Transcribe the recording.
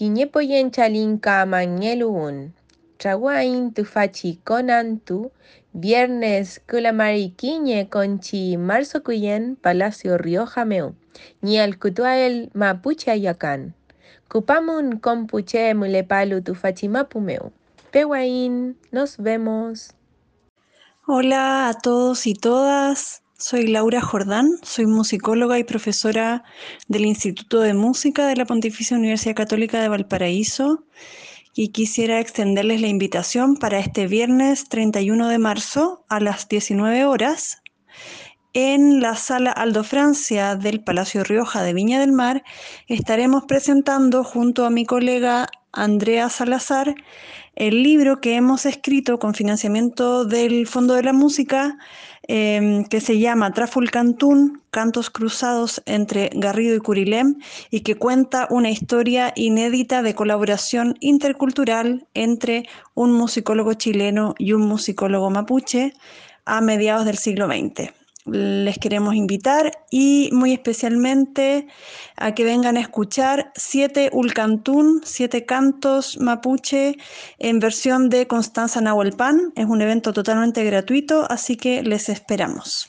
Kiñepoyen chalinka mañeluun. Trawain tufachi conantu. Viernes kulamariquiñe conchi marzo cuyen Palacio Rioja meu. Ni al cutuael mapuche ayacan. Cupamun compuche mulepalu tufachimapu meu. Pewain, nos vemos. Hola a todos y todas. Soy Laura Jordán, soy musicóloga y profesora del Instituto de Música de la Pontificia Universidad Católica de Valparaíso y quisiera extenderles la invitación para este viernes 31 de marzo a las 19 horas en la sala Aldo Francia del Palacio Rioja de Viña del Mar estaremos presentando junto a mi colega Andrea Salazar el libro que hemos escrito con financiamiento del Fondo de la Música Em, que se llama Trafulcantún, Cantos Cruzados entre Garrido y Curilem, y que cuenta una historia inédita de colaboración intercultural entre un musicólogo chileno y un musicólogo mapuche a mediados del siglo XX les queremos invitar y muy especialmente a que vengan a escuchar siete Ulcantún, siete cantos mapuche en versión de Constanza Nahuelpan. Es un evento totalmente gratuito, así que les esperamos.